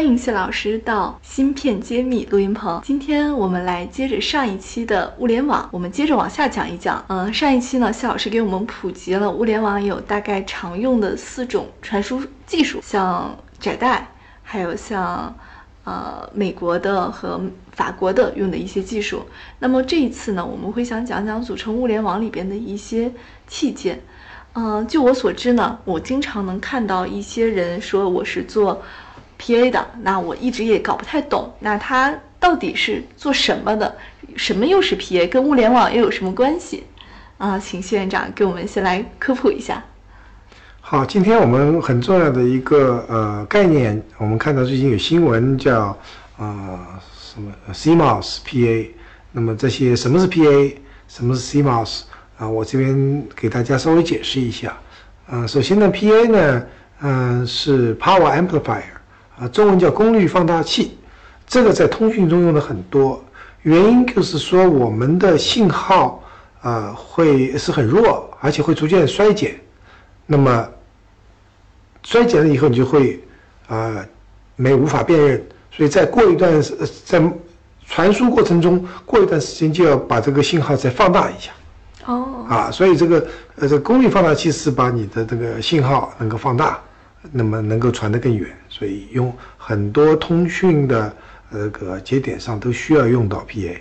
欢迎谢老师到芯片揭秘录音棚。今天我们来接着上一期的物联网，我们接着往下讲一讲。嗯，上一期呢，谢老师给我们普及了物联网有大概常用的四种传输技术，像窄带，还有像呃美国的和法国的用的一些技术。那么这一次呢，我们会想讲讲组成物联网里边的一些器件。嗯，据我所知呢，我经常能看到一些人说我是做。P.A. 的那我一直也搞不太懂，那它到底是做什么的？什么又是 P.A.？跟物联网又有什么关系？啊，请谢院长给我们先来科普一下。好，今天我们很重要的一个呃概念，我们看到最近有新闻叫呃什么 CMOS P.A. 那么这些什么是 P.A.？什么是 CMOS？啊，我这边给大家稍微解释一下。嗯，首先呢，P.A. 呢，嗯是 Power Amplifier。啊，中文叫功率放大器，这个在通讯中用的很多，原因就是说我们的信号啊会是很弱，而且会逐渐衰减。那么衰减了以后，你就会啊没无法辨认，所以在过一段在传输过程中，过一段时间就要把这个信号再放大一下。哦，啊，所以这个呃这功率放大器是把你的这个信号能够放大。那么能够传得更远，所以用很多通讯的那个节点上都需要用到 PA。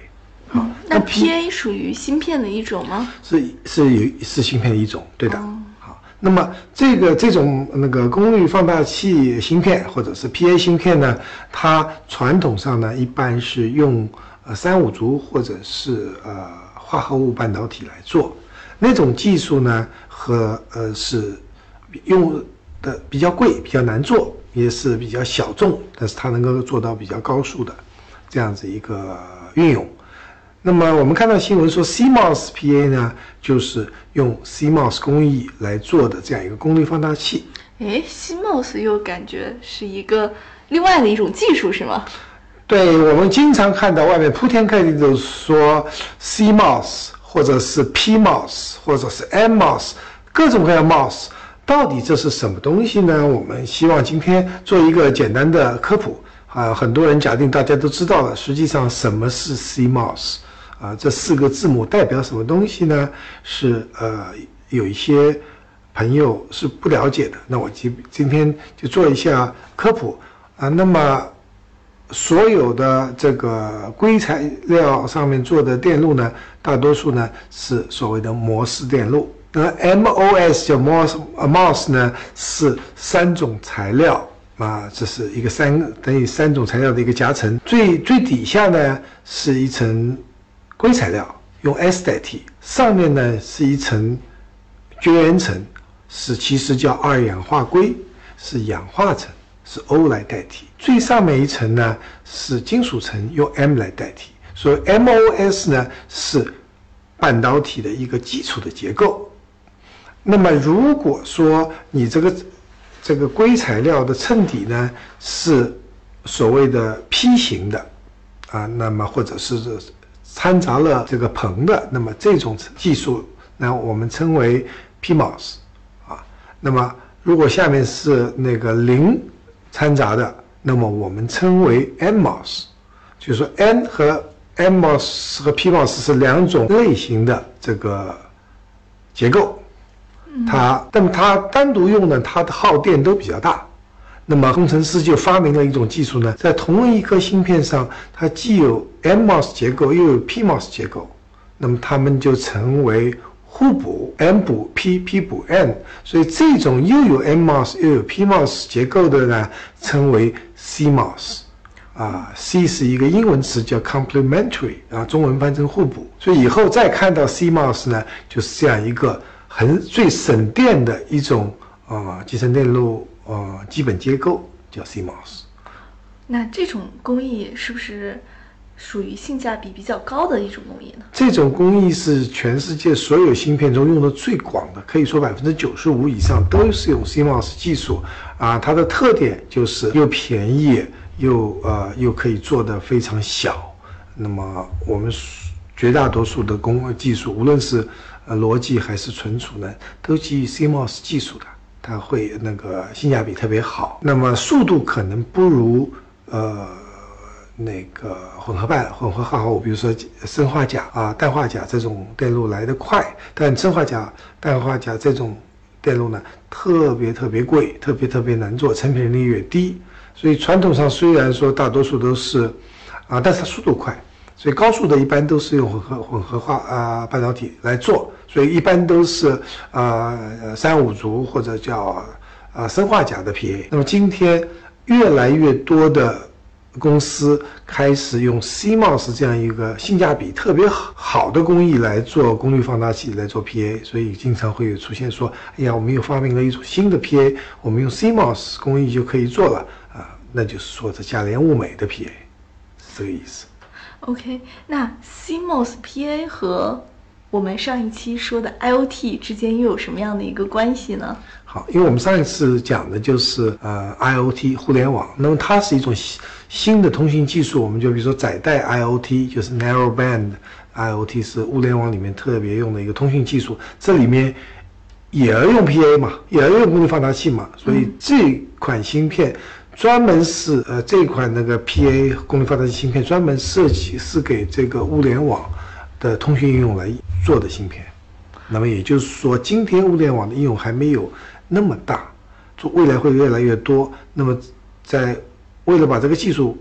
好，那 PA 属于芯片的一种吗？是是有是芯片的一种，对的。好，那么这个这种那个功率放大器芯片或者是 PA 芯片呢，它传统上呢一般是用呃三五族或者是呃化合物半导体来做，那种技术呢和呃是用。的比较贵，比较难做，也是比较小众，但是它能够做到比较高速的这样子一个运用。那么我们看到新闻说，CMOS PA 呢，就是用 CMOS 工艺来做的这样一个功率放大器。哎，CMOS 又感觉是一个另外的一种技术，是吗？对，我们经常看到外面铺天盖地的说 CMOS，或者是 PMOS，或者是 MOS，各种各样 MOS。到底这是什么东西呢？我们希望今天做一个简单的科普啊。很多人假定大家都知道了，实际上什么是 CMOS 啊？这四个字母代表什么东西呢？是呃，有一些朋友是不了解的。那我今今天就做一下科普啊。那么所有的这个硅材料上面做的电路呢，大多数呢是所谓的模式电路。那 MOS 叫 MOS，MOS 呢是三种材料啊，这是一个三等于三种材料的一个夹层。最最底下呢是一层硅材料，用 S 代替；上面呢是一层绝缘层，是其实叫二氧化硅，是氧化层，是 O 来代替。最上面一层呢是金属层，用 M 来代替。所以 MOS 呢是半导体的一个基础的结构。那么，如果说你这个这个硅材料的衬底呢是所谓的 P 型的啊，那么或者是掺杂了这个硼的，那么这种技术呢我们称为 PMOS 啊。那么如果下面是那个磷掺杂的，那么我们称为 NMOS，就是说 N 和 NMOS 和 PMOS 是两种类型的这个结构。它，那么它单独用呢，它的耗电都比较大。那么工程师就发明了一种技术呢，在同一颗芯片上，它既有 MOS 结构又有 PMOS 结构，那么它们就成为互补，M 补 P，P 补 N。所以这种又有 MOS 又有 PMOS 结构的呢，称为 CMOS。啊，C 是一个英文词叫 complementary，啊，中文翻成互补。所以以后再看到 CMOS 呢，就是这样一个。很最省电的一种啊，集成电路啊，基本结构叫 CMOS。那这种工艺是不是属于性价比比较高的一种工艺呢？这种工艺是全世界所有芯片中用的最广的，可以说百分之九十五以上都是用 CMOS 技术啊。它的特点就是又便宜又呃又可以做的非常小。那么我们绝大多数的工技术，无论是呃逻辑还是存储呢，都基于 CMOS 技术的，它会那个性价比特别好。那么速度可能不如呃。那个混合半混合化合物，比如说砷化钾啊、氮化钾这种电路来得快，但砷化钾、氮化钾这种电路呢，特别特别贵，特别特别难做，成品率也低。所以传统上虽然说大多数都是啊，但是它速度快，所以高速的一般都是用混合混合化啊半导体来做，所以一般都是啊三五族或者叫啊砷化钾的 PA。那么今天越来越多的。公司开始用 CMOS 这样一个性价比特别好的工艺来做功率放大器，来做 PA，所以经常会有出现说：“哎呀，我们又发明了一种新的 PA，我们用 CMOS 工艺就可以做了啊。”那就是说这价廉物美的 PA，是这个意思。OK，那 CMOS PA 和我们上一期说的 IOT 之间又有什么样的一个关系呢？好，因为我们上一次讲的就是呃 IOT 互联网，那么它是一种新新的通信技术，我们就比如说窄带 IOT，就是 Narrowband IOT 是物联网里面特别用的一个通讯技术，这里面也要用 PA 嘛，也要用功率放大器嘛，所以这款芯片专门是呃这款那个 PA 功率放大器芯片专门设计是给这个物联网的通讯应用来做的芯片，那么也就是说，今天物联网的应用还没有。那么大，做未来会越来越多。那么，在为了把这个技术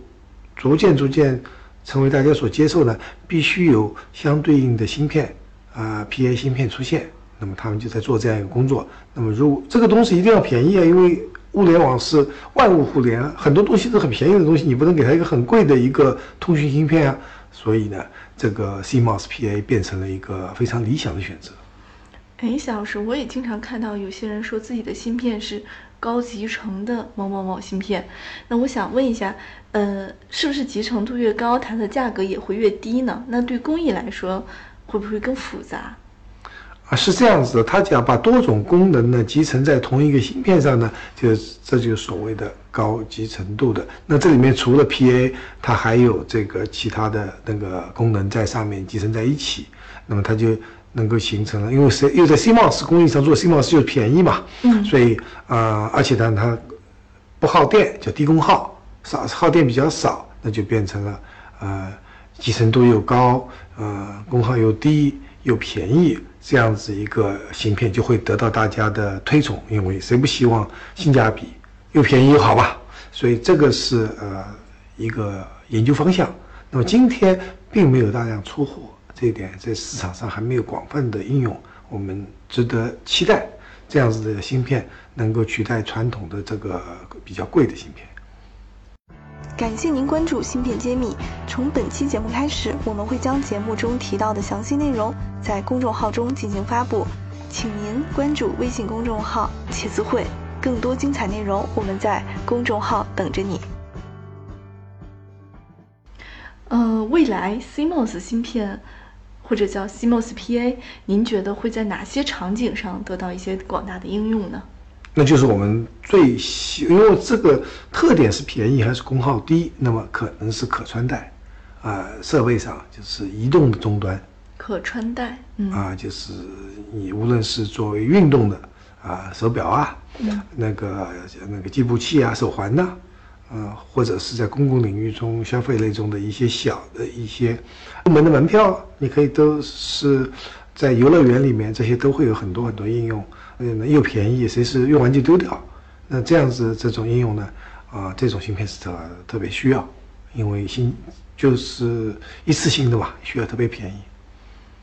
逐渐逐渐成为大家所接受呢，必须有相对应的芯片啊，PA 芯片出现。那么他们就在做这样一个工作。那么如果这个东西一定要便宜啊，因为物联网是万物互联，很多东西都很便宜的东西，你不能给它一个很贵的一个通讯芯片啊。所以呢，这个 CMOS PA 变成了一个非常理想的选择。哎，夏老师，我也经常看到有些人说自己的芯片是高集成的某某某芯片。那我想问一下，呃，是不是集成度越高，它的价格也会越低呢？那对工艺来说，会不会更复杂？啊，是这样子的，它讲把多种功能呢集成在同一个芯片上呢，就这就是所谓的高集成度的。那这里面除了 PA，它还有这个其他的那个功能在上面集成在一起，那么它就。能够形成了，因为谁又在 CMOS 工艺上做 CMOS 就便宜嘛，嗯，所以啊，而且呢，它不耗电，叫低功耗，少耗电比较少，那就变成了呃，集成度又高，呃，功耗又低又便宜，这样子一个芯片就会得到大家的推崇，因为谁不希望性价比又便宜又好吧？所以这个是呃一个研究方向。那么今天并没有大量出货。这一点在市场上还没有广泛的应用，我们值得期待这样子的芯片能够取代传统的这个比较贵的芯片。感谢您关注《芯片揭秘》，从本期节目开始，我们会将节目中提到的详细内容在公众号中进行发布，请您关注微信公众号“茄子会”，更多精彩内容我们在公众号等着你。呃，未来 CMOS 芯片。或者叫 CMOS PA，您觉得会在哪些场景上得到一些广大的应用呢？那就是我们最因为这个特点是便宜还是功耗低，那么可能是可穿戴，啊，设备上就是移动的终端，可穿戴，啊，就是你无论是作为运动的啊手表啊，那个那个计步器啊手环呐。呃，或者是在公共领域中消费类中的一些小的一些入门的门票，你可以都是在游乐园里面，这些都会有很多很多应用，嗯，又便宜，随时用完就丢掉。那这样子这种应用呢，啊，这种芯片是特特别需要，因为新就是一次性的嘛，需要特别便宜。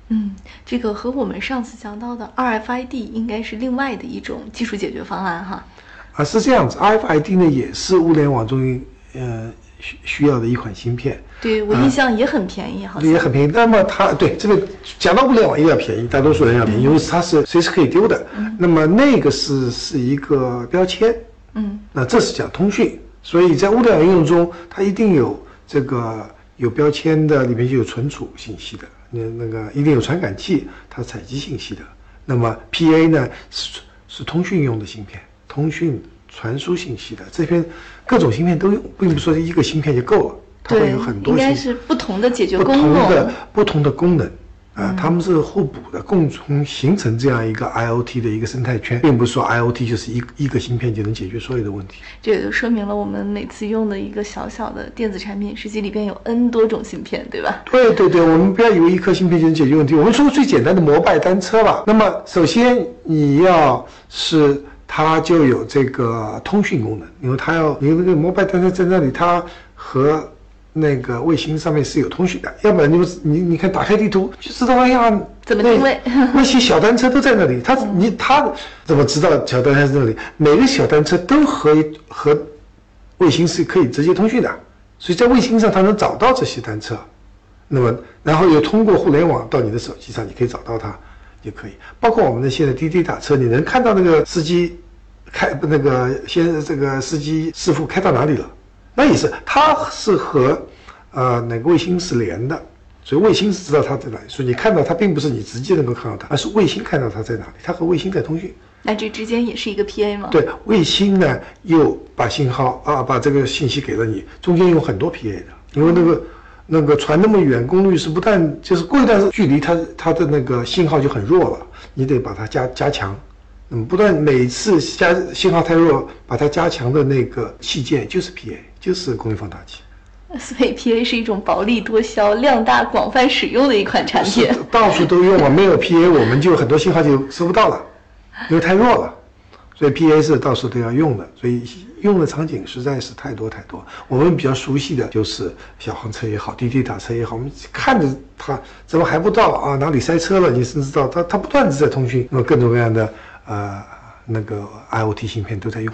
嗯，这个和我们上次讲到的 RFID 应该是另外的一种技术解决方案哈。啊，是这样子，RFID 呢也是物联网中呃需需要的一款芯片。对我印象也很便宜，好像也很便宜。那么它对这个讲到物联网，一定要便宜，大多数人要便宜，因为它是随时可以丢的。那么那个是是一个标签，嗯，那这是讲通讯，所以在物联网应用中，它一定有这个有标签的里面就有存储信息的，那那个一定有传感器，它是采集信息的。那么 PA 呢是是通讯用的芯片，通讯传输信息的。这边各种芯片都用，并不是说一个芯片就够了，它会有很，多应该是不同的解决不功同的能。不同的功能啊，他们是互补的，共同形成这样一个 IOT 的一个生态圈，并不是说 IOT 就是一一个芯片就能解决所有的问题。这也就说明了我们每次用的一个小小的电子产品，实际里边有 N 多种芯片，对吧？对对对，我们不要以为一颗芯片就能解决问题。我们说个最简单的摩拜单车吧。那么首先你要是它就有这个通讯功能，因为它要你那个摩拜单车在那里，它和那个卫星上面是有通讯的，要不然你们你你看打开地图就知道哎呀怎么定位那那些小单车都在那里，他你他怎么知道小单车在那里？每个小单车都和和卫星是可以直接通讯的，所以在卫星上它能找到这些单车。那么，然后又通过互联网到你的手机上，你可以找到它，就可以。包括我们的现在滴滴打车，你能看到那个司机开那个先这个司机师傅开到哪里了，那也是，它是和呃哪个卫星是连的，所以卫星是知道它在哪里，所以你看到它并不是你直接能够看到它，而是卫星看到它在哪里，它和卫星在通讯。那这之间也是一个 PA 吗？对，卫星呢又把信号啊，把这个信息给了你，中间有很多 PA 的，因为那个那个传那么远，功率是不但就是过一段距离它它的那个信号就很弱了，你得把它加加强。那么不断每次加信号太弱，把它加强的那个器件就是 PA，就是功率放大器。所以 PA 是一种薄利多销、量大广泛使用的一款产品。到处都用啊，没有 PA 我们就很多信号就收不到了，因为太弱了。所以 PA 是到处都要用的，所以用的场景实在是太多太多。我们比较熟悉的就是小黄车也好，滴滴打车也好，我们看着它怎么还不到啊？哪里塞车了？你甚至知道它它不断的在通讯，那么各种各样的呃那个 IOT 芯片都在用。